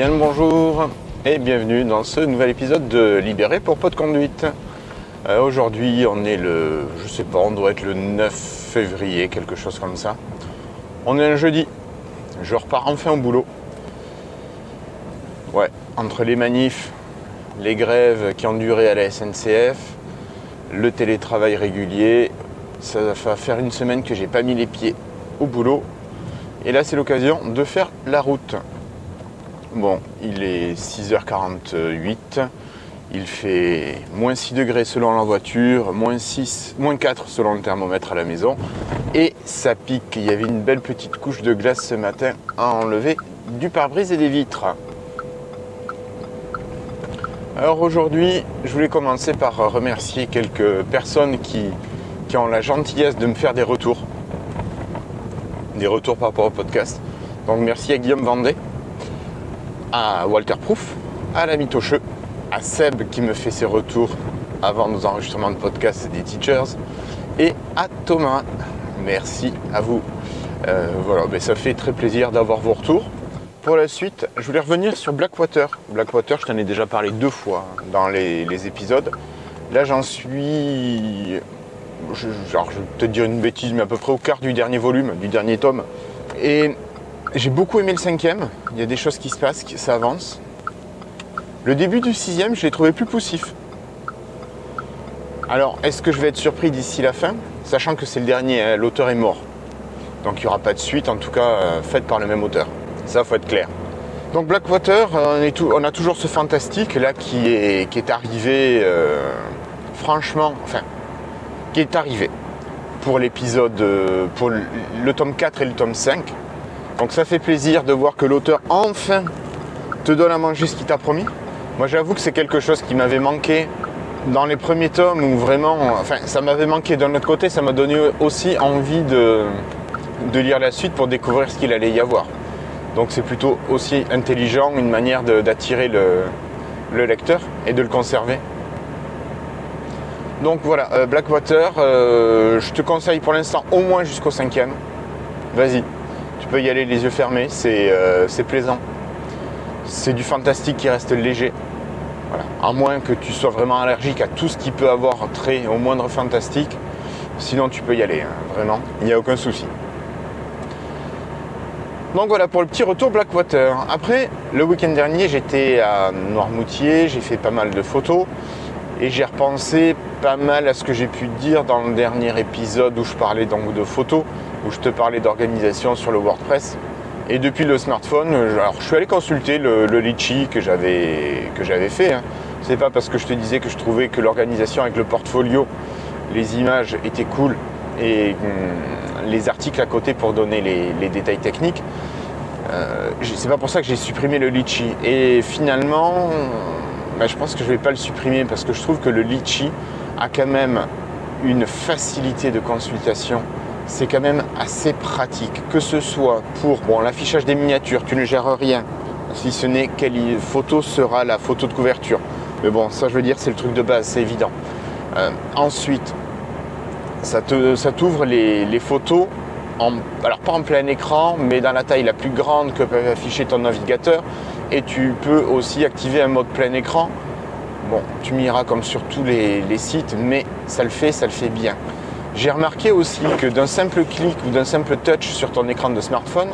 Bien le bonjour et bienvenue dans ce nouvel épisode de Libéré pour pas de conduite. Euh, Aujourd'hui on est le, je sais pas, on doit être le 9 février, quelque chose comme ça. On est un jeudi, je repars enfin au boulot. Ouais, entre les manifs, les grèves qui ont duré à la SNCF, le télétravail régulier, ça va faire une semaine que j'ai pas mis les pieds au boulot. Et là c'est l'occasion de faire la route. Bon, il est 6h48, il fait moins 6 degrés selon la voiture, moins, 6, moins 4 selon le thermomètre à la maison, et ça pique. Il y avait une belle petite couche de glace ce matin à enlever du pare-brise et des vitres. Alors aujourd'hui, je voulais commencer par remercier quelques personnes qui, qui ont la gentillesse de me faire des retours. Des retours par rapport au podcast. Donc merci à Guillaume Vendée à Walter Proof, à la Mitocheux, à Seb qui me fait ses retours avant nos enregistrements de podcast des teachers, et à Thomas. Merci à vous. Euh, voilà, mais ça fait très plaisir d'avoir vos retours. Pour la suite, je voulais revenir sur Blackwater. Blackwater, je t'en ai déjà parlé deux fois dans les, les épisodes. Là, j'en suis. Je, genre, je vais te dire une bêtise, mais à peu près au quart du dernier volume, du dernier tome. Et j'ai beaucoup aimé le cinquième. Il y a des choses qui se passent, ça avance. Le début du sixième, je l'ai trouvé plus poussif. Alors, est-ce que je vais être surpris d'ici la fin? Sachant que c'est le dernier, hein, l'auteur est mort. Donc il n'y aura pas de suite, en tout cas euh, faite par le même auteur. Ça, faut être clair. Donc Blackwater, tout- on a toujours ce fantastique là qui est, arrivé, euh, franchement, enfin, qui est arrivé pour l'épisode, euh, pour le, le tome 4 et le tome 5. Donc ça fait plaisir de voir que l'auteur enfin te donne à manger ce qu'il t'a promis. Moi j'avoue que c'est quelque chose qui m'avait manqué dans les premiers tomes où vraiment, enfin ça m'avait manqué d'un autre côté, ça m'a donné aussi envie de, de lire la suite pour découvrir ce qu'il allait y avoir. Donc c'est plutôt aussi intelligent, une manière d'attirer le, le lecteur et de le conserver. Donc voilà, euh, Blackwater, euh, je te conseille pour l'instant au moins jusqu'au cinquième. Vas-y, tu peux y aller les yeux fermés, c'est euh, c'est plaisant. C'est du fantastique qui reste léger. Voilà. À moins que tu sois vraiment allergique à tout ce qui peut avoir trait au moindre fantastique. Sinon tu peux y aller, hein, vraiment, il n'y a aucun souci. Donc voilà pour le petit retour Blackwater. Après, le week-end dernier, j'étais à Noirmoutier, j'ai fait pas mal de photos et j'ai repensé pas mal à ce que j'ai pu dire dans le dernier épisode où je parlais donc de photos, où je te parlais d'organisation sur le WordPress. Et depuis le smartphone, alors je suis allé consulter le, Litchi que j'avais fait. hein. C'est pas parce que je te disais que je trouvais que l'organisation avec le portfolio, les images étaient cool et hum, les articles à côté pour donner les, détails techniques. Euh, c'est pas pour ça que j'ai supprimé le Litchi. Et finalement, bah, je pense que je vais pas le supprimer parce que je trouve que le Litchi a quand même une facilité de consultation. C'est quand même assez pratique, que ce soit pour bon, l'affichage des miniatures, tu ne gères rien, si ce n'est quelle photo sera la photo de couverture. Mais bon, ça je veux dire, c'est le truc de base, c'est évident. Euh, ensuite, ça t'ouvre les, photos, alors pas en plein écran, mais dans la taille la plus grande que peut afficher ton navigateur. Et tu peux aussi activer un mode plein écran. Bon, tu m'iras comme sur tous les sites, mais ça le fait, ça le fait bien. J'ai remarqué aussi que d'un simple clic ou d'un simple touch sur ton écran de smartphone,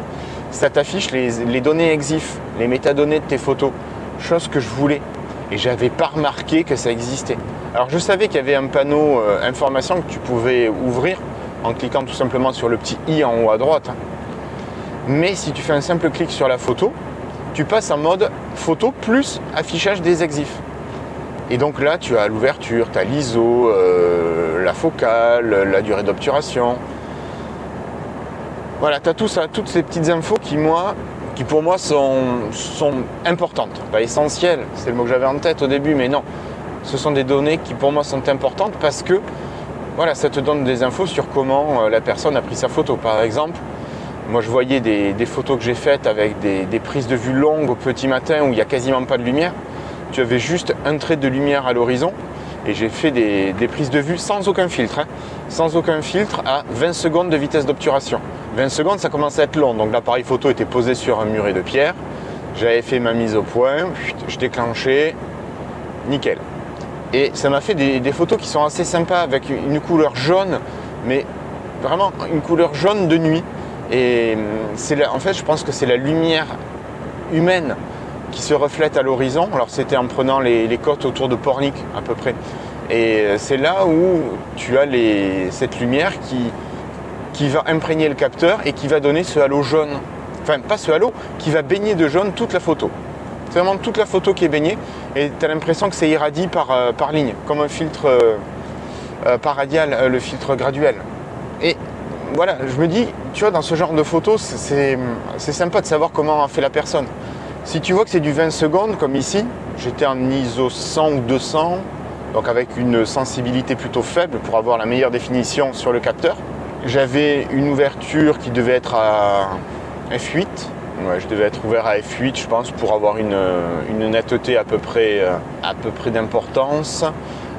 ça t'affiche les, données EXIF, les métadonnées de tes photos, chose que je voulais. Et j'avais pas remarqué que ça existait. Alors je savais qu'il y avait un panneau euh, information que tu pouvais ouvrir en cliquant tout simplement sur le petit i en haut à droite. hein. Mais si tu fais un simple clic sur la photo, tu passes en mode photo plus affichage des exifs. Et donc là, tu as l'ouverture, tu as l'ISO, euh, la durée d'obturation. Voilà, tu as toutes ces petites infos qui, moi, qui pour moi sont, sont importantes. Pas essentielles, c'est le mot que j'avais en tête au début, mais non. Ce sont des données qui pour moi sont importantes parce que voilà, ça te donne des infos sur comment euh, la personne a pris sa photo. Par exemple, moi je voyais des, des photos que j'ai faites avec des, des prises de vue longues au petit matin où il n'y a quasiment pas de lumière. Tu avais juste un trait de lumière à l'horizon et j'ai fait des, des prises de vue sans aucun filtre. hein. Sans aucun filtre à 20 secondes de vitesse d'obturation. 20 secondes, ça commence à être long. Donc l'appareil photo était posé sur un muret de pierre. J'avais fait ma mise au point, je déclenchais, nickel. Et ça m'a fait des, photos qui sont assez sympas avec une couleur jaune, mais vraiment une couleur jaune de nuit. Et hum, c'est en fait, je pense que c'est la lumière humaine qui se reflète à l'horizon. Alors c'était en prenant les, côtes autour de Pornic à peu près. Et euh, c'est là où tu as cette lumière qui, qui va imprégner le capteur et qui va donner ce halo jaune. Enfin, pas ce halo, qui va baigner de jaune toute la photo. C'est vraiment toute la photo qui est baignée et tu as l'impression que c'est irradié par, euh, par ligne, comme un filtre euh, par radial, le filtre graduel. Et voilà, je me dis, tu vois, dans ce genre de photos, c'est sympa de savoir comment a fait la personne. Si tu vois que c'est du 20 secondes, comme ici, j'étais en ISO 100 ou 200, donc avec une sensibilité plutôt faible pour avoir la meilleure définition sur le capteur. J'avais une ouverture qui devait être à f8. je devais être ouvert à f8, je pense, pour avoir une, netteté à peu près, peu près d'importance.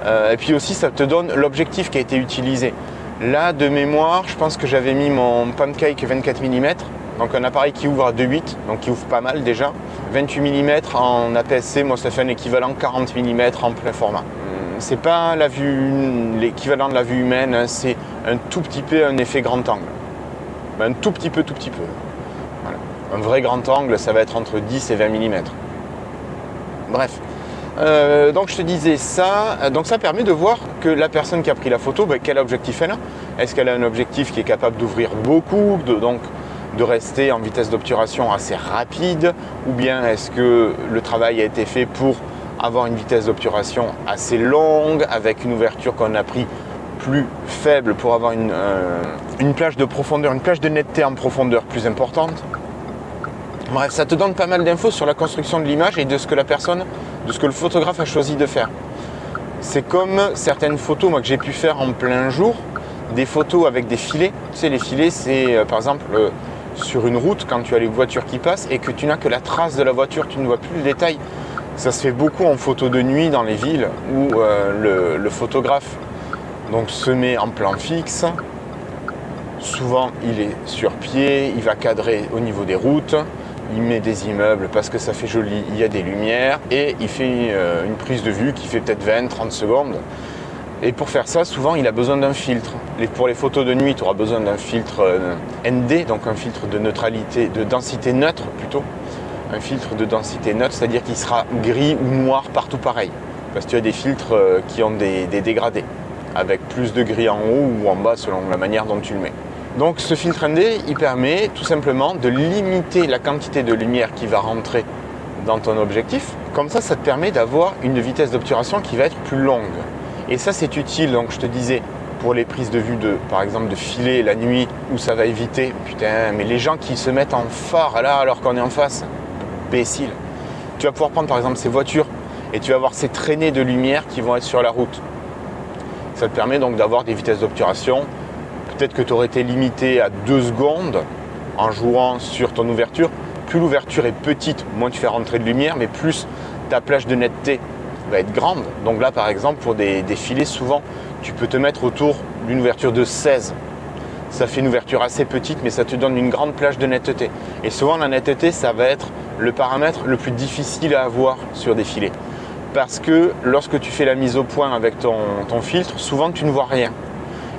Euh, et puis aussi, ça te donne l'objectif qui a été utilisé. Là, de mémoire, je pense que j'avais mis mon pancake 24 mm, donc un appareil qui ouvre à 2.8, donc qui ouvre pas mal déjà. 28 mm en APS-C, moi ça fait un équivalent 40 mm en plein format. Hmm, c'est pas la vue, l'équivalent de la vue humaine, hein, c'est un tout petit peu un effet grand angle. Un tout petit peu, tout petit peu. Un vrai grand angle, ça va être entre 10 et 20 mm. Bref. Euh, donc je te disais ça, donc ça permet de voir que la personne qui a pris la photo, ben, quel objectif elle a. Est-ce qu'elle a un objectif qui est capable d'ouvrir beaucoup, de, donc de rester en vitesse d'obturation assez rapide ou bien est-ce que le travail a été fait pour avoir une vitesse d'obturation assez longue avec une ouverture qu'on a pris plus faible pour avoir une, euh, une, plage de profondeur, une plage de netteté en profondeur plus importante? Bref, ça te donne pas mal d'infos sur la construction de l'image et de ce que la personne, de ce que le photographe a choisi de faire. C'est comme certaines photos que j'ai pu faire en plein jour, des photos avec des filets. Tu sais, les filets, c'est euh, par exemple euh, sur une route quand tu as les voitures qui passent et que tu n'as que la trace de la voiture, tu ne vois plus le détail. Ça se fait beaucoup en photo de nuit dans les villes où euh, le, photographe donc, se met en plan fixe. Souvent il est sur pied, il va cadrer au niveau des routes, il met des immeubles parce que ça fait joli, il y a des lumières et il fait euh, une prise de vue qui fait peut-être 20-30 secondes. Et pour faire ça, souvent, il a besoin d'un filtre. pour les photos de nuit, tu auras besoin d'un filtre euh, ND, donc un filtre de neutralité, de densité neutre plutôt. Un filtre de densité neutre, c'est-à-dire qu'il sera gris ou noir partout pareil. Parce que tu as des filtres euh, qui ont des, dégradés, avec plus de gris en haut ou en bas selon la manière dont tu le mets. Donc ce filtre ND, il permet tout simplement de limiter la quantité de lumière qui va rentrer dans ton objectif. Comme ça, ça te permet d'avoir une vitesse d'obturation qui va être plus longue. Et ça, c'est utile, donc je te disais, pour les prises de vue de, par exemple, de filer la nuit où ça va éviter. Putain, mais les gens qui se mettent en phare là alors qu'on est en face, imbécile. Tu vas pouvoir prendre par exemple ces voitures et tu vas avoir ces traînées de lumière qui vont être sur la route. Ça te permet donc d'avoir des vitesses d'obturation. Peut-être que tu aurais été limité à 2 secondes en jouant sur ton ouverture. Plus l'ouverture est petite, moins tu fais rentrer de lumière, mais plus ta plage de netteté va être grande. Donc là, par exemple, pour des, filets, souvent, tu peux te mettre autour d'une ouverture de 16. Ça fait une ouverture assez petite, mais ça te donne une grande plage de netteté. Et souvent, la netteté, ça va être le paramètre le plus difficile à avoir sur des filets. Parce que lorsque tu fais la mise au point avec ton, filtre, souvent tu ne vois rien.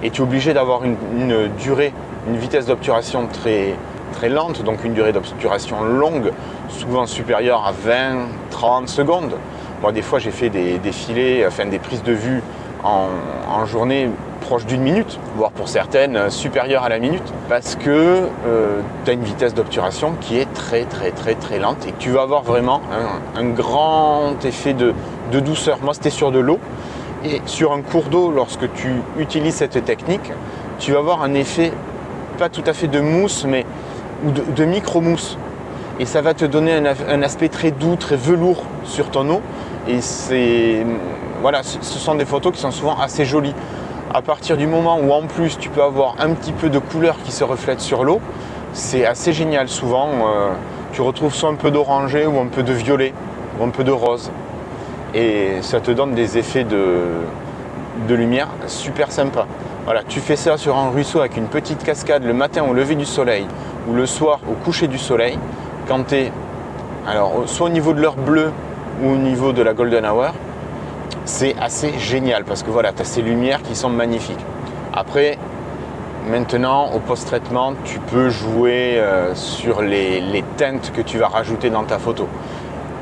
Et tu es obligé d'avoir une, une, durée, une vitesse d'obturation très, très lente, donc une durée d'obturation longue, souvent supérieure à 20-30 secondes. Moi, des fois, j'ai fait des défilés, enfin des prises de vue en, journée proche d'une minute, voire pour certaines euh, supérieures à la minute, parce que euh, tu as une vitesse d'obturation qui est très très très très lente et que tu vas avoir vraiment un, grand effet de, douceur. Moi, c'était sur de l'eau. Et sur un cours d'eau, lorsque tu utilises cette technique, tu vas avoir un effet, pas tout à fait de mousse, mais de, micro-mousse. Et ça va te donner un aspect très doux, très velours sur ton eau. Et voilà, ce sont des photos qui sont souvent assez jolies. À partir du moment où en plus tu peux avoir un petit peu de couleur qui se reflète sur l'eau, c'est assez génial. Souvent, euh, tu retrouves soit un peu d'orangé ou un peu de violet ou un peu de rose. Et ça te donne des effets de, de lumière super sympa. Voilà, tu fais ça sur un ruisseau avec une petite cascade le matin au lever du soleil ou le soir au coucher du soleil. Quand tu es Alors, soit au niveau de l'heure bleue ou au niveau de la golden hour, c'est assez génial parce que voilà, tu as ces lumières qui sont magnifiques. Après, maintenant, au post-traitement, tu peux jouer euh, sur les, teintes que tu vas rajouter dans ta photo.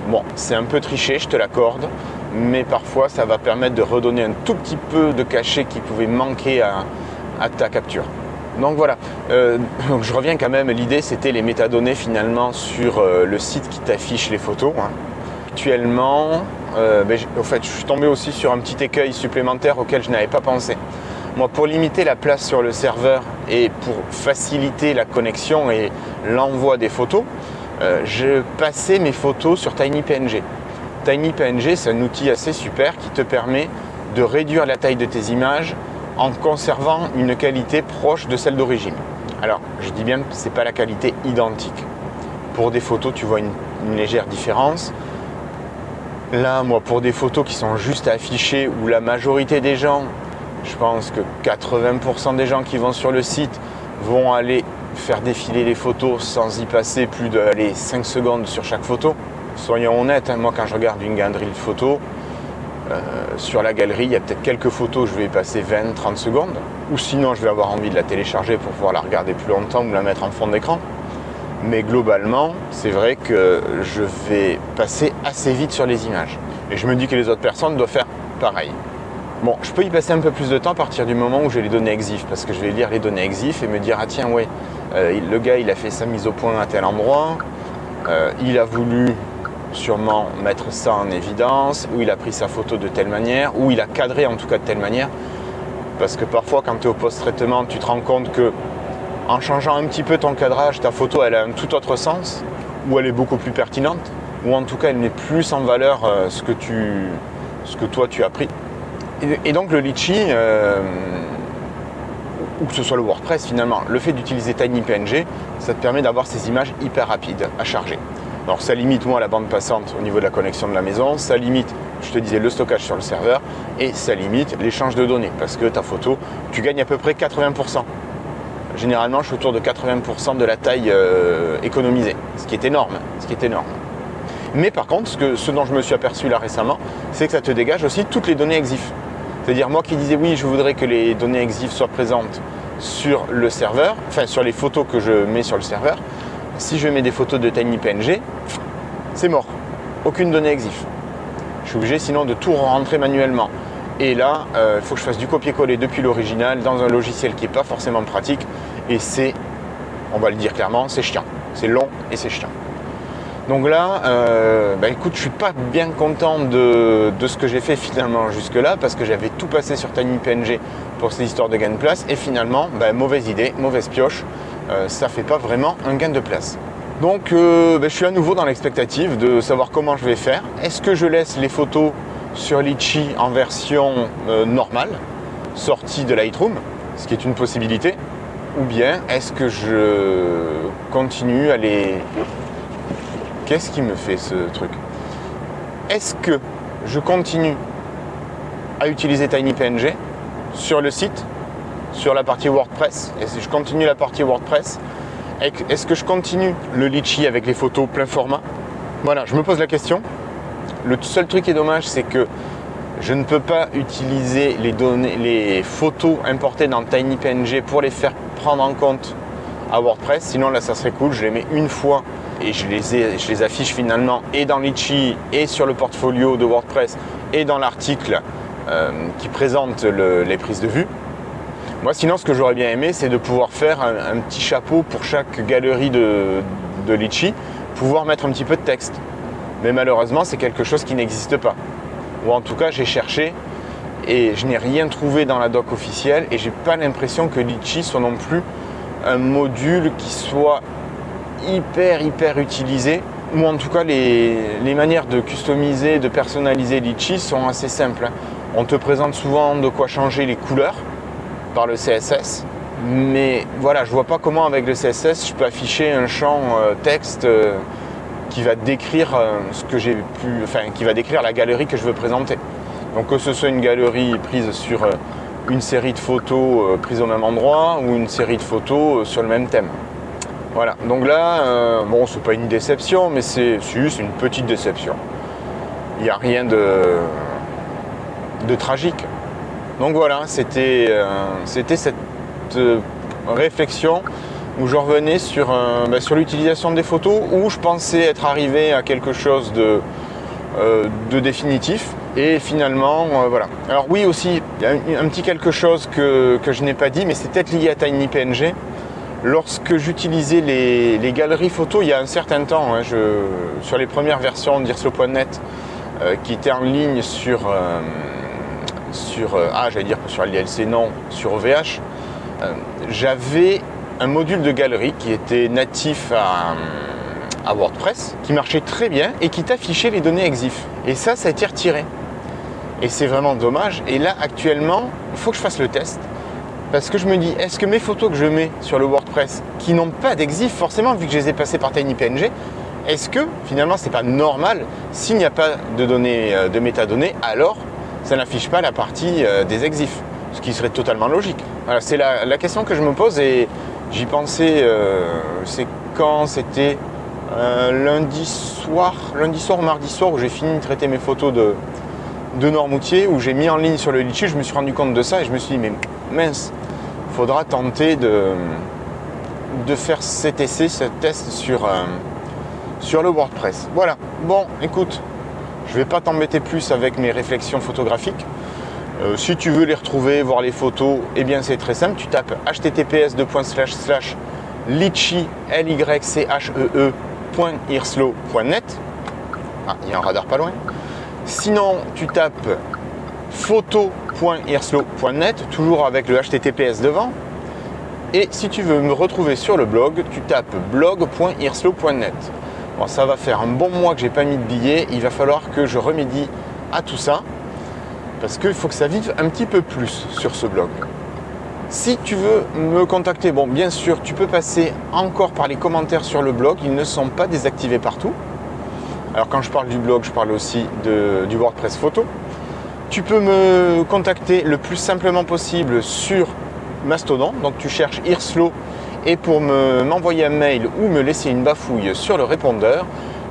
Bon, c'est un peu triché, je te l'accorde, mais parfois ça va permettre de redonner un tout petit peu de cachet qui pouvait manquer à, ta capture. Donc voilà, euh, je reviens quand même, l'idée c'était les métadonnées finalement sur euh, le site qui t'affiche les photos. Hein. Actuellement, euh, ben, fait, je suis tombé aussi sur un petit écueil supplémentaire auquel je n'avais pas pensé. Moi, pour limiter la place sur le serveur et pour faciliter la connexion et l'envoi des photos, je passais mes photos sur TinyPNG. TinyPNG, c'est un outil assez super qui te permet de réduire la taille de tes images en conservant une qualité proche de celle d'origine. Alors, je dis bien que ce n'est pas la qualité identique. Pour des photos, tu vois une, légère différence. Là, moi, pour des photos qui sont juste affichées, où la majorité des gens, je pense que 80% des gens qui vont sur le site vont aller faire défiler les photos sans y passer plus de 5 secondes sur chaque photo soyons honnêtes, hein, moi quand je regarde une galerie de photos, euh, sur la galerie, il y a peut-être quelques photos, je vais y passer 20-30 secondes, ou sinon je vais avoir envie de la télécharger pour pouvoir la regarder plus longtemps ou la mettre en fond d'écran. Mais globalement, c'est vrai que je vais passer assez vite sur les images. Et je me dis que les autres personnes doivent faire pareil. Bon, je peux y passer un peu plus de temps à partir du moment où j'ai les données EXIF, parce que je vais lire les données EXIF et me dire, ah tiens, ouais, euh, le gars, il a fait sa mise au point à tel endroit, euh, il a voulu sûrement mettre ça en évidence, ou il a pris sa photo de telle manière, ou il a cadré en tout cas de telle manière. Parce que parfois quand tu es au post-traitement, tu te rends compte que en changeant un petit peu ton cadrage, ta photo elle a un tout autre sens, ou elle est beaucoup plus pertinente, ou en tout cas elle met plus en valeur euh, ce, que tu, ce que toi tu as pris. Et, donc le Litchi, euh, ou que ce soit le WordPress finalement, le fait d'utiliser TinyPNG, ça te permet d'avoir ces images hyper rapides à charger. Alors ça limite moi la bande passante au niveau de la connexion de la maison, ça limite, je te disais, le stockage sur le serveur et ça limite l'échange de données parce que ta photo, tu gagnes à peu près 80%. Généralement, je suis autour de 80% de la taille euh, économisée, ce qui est énorme, ce qui est énorme. Mais par contre, ce, que, ce dont je me suis aperçu là récemment, c'est que ça te dégage aussi toutes les données EXIF. C'est-à-dire moi qui disais oui, je voudrais que les données EXIF soient présentes sur le serveur, enfin sur les photos que je mets sur le serveur, si je mets des photos de TinyPNG, c'est mort. Aucune donnée EXIF. Je suis obligé sinon de tout rentrer manuellement. Et là, il euh, faut que je fasse du copier-coller depuis l'original dans un logiciel qui n'est pas forcément pratique. Et c'est, on va le dire clairement, c'est chiant. C'est long et c'est chiant. Donc là, euh, bah écoute, je suis pas bien content de, ce que j'ai fait finalement jusque-là parce que j'avais tout passé sur TinyPNG pour cette histoire de gain de place et finalement, bah, mauvaise idée, mauvaise pioche. Euh, ça fait pas vraiment un gain de place. Donc euh, ben, je suis à nouveau dans l'expectative de savoir comment je vais faire. Est-ce que je laisse les photos sur Litchi en version euh, normale, sortie de Lightroom, ce qui est une possibilité, ou bien est-ce que je continue à les... Qu'est-ce qui me fait ce truc? Est-ce que je continue à utiliser TinyPNG sur le site sur la partie WordPress? Et si je continue la partie WordPress, est-ce que je continue le Litchi avec les photos plein format? Voilà, je me pose la question. Le seul truc qui est dommage, c'est que je ne peux pas utiliser les, données, les photos importées dans TinyPNG pour les faire prendre en compte à WordPress. Sinon, là, ça serait cool. Je les mets une fois et je les, affiche finalement et dans Litchi et sur le portfolio de WordPress et dans l'article euh, qui présente les prises de vue. Moi, sinon, ce que j'aurais bien aimé, c'est de pouvoir faire un, petit chapeau pour chaque galerie de, de Litchi, pouvoir mettre un petit peu de texte. Mais malheureusement, c'est quelque chose qui n'existe pas. En tout cas, j'ai cherché et je n'ai rien trouvé dans la doc officielle et j'ai pas l'impression que Litchi soit non plus un module qui soit hyper hyper utilisé ou en tout cas les, les manières de customiser, de personnaliser Litchi sont assez simples. On te présente souvent de quoi changer les couleurs, par le CSS. Mais voilà, je vois pas comment avec le CSS je peux afficher un champ euh, texte euh, qui va décrire euh, ce que j'ai pu, enfin qui va décrire la galerie que je veux présenter. Donc que ce soit une galerie prise sur une série de photos prises au même endroit ou une série de photos sur le même thème. Voilà, donc là, euh, bon, c'est pas une déception, mais c'est juste une petite déception. Il n'y a rien de, de tragique. Donc voilà, c'était euh, cette euh, réflexion où je revenais sur, bah, sur l'utilisation des photos, où je pensais être arrivé à quelque chose de, de définitif. Et finalement, voilà. Alors oui aussi, il y a un, petit quelque chose que, que je n'ai pas dit, mais c'est peut-être lié à TinyPNG lorsque j'utilisais les, galeries photos il y a un certain temps, hein, sur les premières versions d'Irslo.net euh, qui étaient en ligne sur, euh, sur euh, ah, j'allais dire sur l'ILC, non, sur OVH, j'avais un module de galerie qui était natif à, WordPress, qui marchait très bien et qui t'affichait les données EXIF. Et ça, ça a été retiré. Et c'est vraiment dommage. Et là, actuellement, il faut que je fasse le test. Parce que je me dis, est-ce que mes photos que je mets sur le WordPress, qui n'ont pas d'exif forcément, vu que je les ai passées par TinyPNG, est-ce que finalement c'est pas normal s'il n'y a pas de données euh, de métadonnées, alors ça n'affiche pas la partie euh, des exifs, ce qui serait totalement logique. Voilà, c'est la, question que je me pose et j'y pensais, euh, c'est quand c'était lundi soir, lundi soir mardi soir où j'ai fini de traiter mes photos de, de Noirmoutier, où j'ai mis en ligne sur le Litchi, je me suis rendu compte de ça et je me suis dit mais mince, faudra tenter de, de faire cet essai, ce test sur, euh, sur le WordPress. Voilà, bon, écoute, je ne vais pas t'embêter plus avec mes réflexions photographiques. Euh, si tu veux les retrouver, voir les photos, eh bien c'est très simple, tu tapes https litchi l y c h e e Ah, il y a un radar pas loin. Sinon, tu tapes photo .irslo.net, toujours avec le HTTPS devant. Et si tu veux me retrouver sur le blog, tu tapes blog.irslo.net. Bon, ça va faire un bon mois que j'ai pas mis de billets. Il va falloir que je remédie à tout ça parce qu'il faut que ça vive un petit peu plus sur ce blog. Si tu veux me contacter, bon, bien sûr, tu peux passer encore par les commentaires sur le blog. Ils ne sont pas désactivés partout. Alors, quand je parle du blog, je parle aussi de, du WordPress photo. Tu peux me contacter le plus simplement possible sur Mastodon. Donc tu cherches Irslo et pour m'envoyer un mail ou me laisser une bafouille sur le répondeur,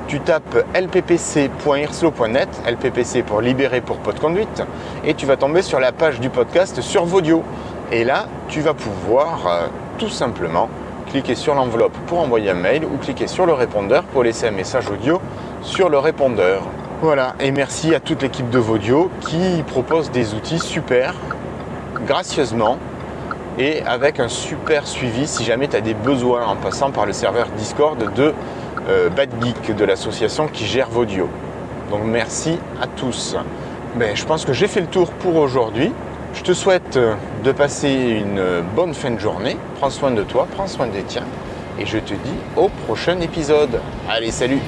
tu tapes lppc.irslo.net, lppc pour libérer pour pot conduite, et tu vas tomber sur la page du podcast sur Vodio. Et là, tu vas pouvoir euh, tout simplement cliquer sur l'enveloppe pour envoyer un mail ou cliquer sur le répondeur pour laisser un message audio sur le répondeur. Voilà, et merci à toute l'équipe de Vodio qui propose des outils super, gracieusement, et avec un super suivi si jamais tu as des besoins en passant par le serveur Discord de euh, de l'association qui gère Vodio. Donc merci à tous. Ben, je pense que j'ai fait le tour pour aujourd'hui. Je te souhaite euh, de passer une bonne fin de journée. Prends soin de toi, prends soin des tiens. Et je te dis au prochain épisode. Allez, salut